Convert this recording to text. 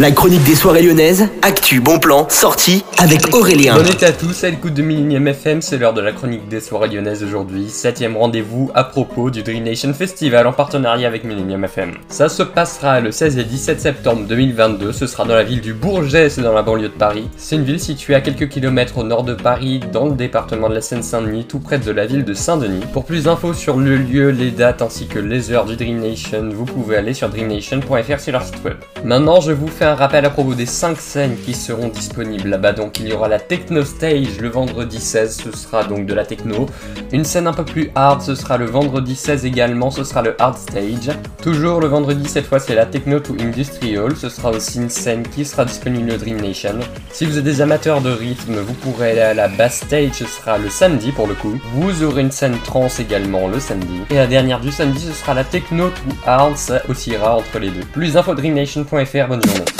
La chronique des soirées lyonnaises, actu, bon plan, sortie avec Aurélien. Bon été à tous, à l'écoute de Millennium FM, c'est l'heure de la chronique des soirées lyonnaises aujourd'hui, septième rendez-vous à propos du Dream Nation Festival en partenariat avec Millennium FM. Ça se passera le 16 et 17 septembre 2022, ce sera dans la ville du Bourget, c'est dans la banlieue de Paris. C'est une ville située à quelques kilomètres au nord de Paris, dans le département de la Seine-Saint-Denis, tout près de la ville de Saint-Denis. Pour plus d'infos sur le lieu, les dates ainsi que les heures du Dream Nation, vous pouvez aller sur dreamnation.fr sur leur site web. Maintenant, je vous fais un rappel à propos des 5 scènes qui seront disponibles là-bas. Donc, il y aura la Techno Stage le vendredi 16, ce sera donc de la techno. Une scène un peu plus hard, ce sera le vendredi 16 également, ce sera le Hard Stage. Toujours le vendredi, cette fois, c'est la Techno to Industrial, ce sera aussi une scène qui sera disponible au Dream Nation. Si vous êtes des amateurs de rythme, vous pourrez aller à la Bass Stage, ce sera le samedi pour le coup. Vous aurez une scène trans également le samedi. Et la dernière du samedi, ce sera la Techno to Hard, ça oscillera entre les deux. Plus d'infos dreamnation.fr, bonne journée.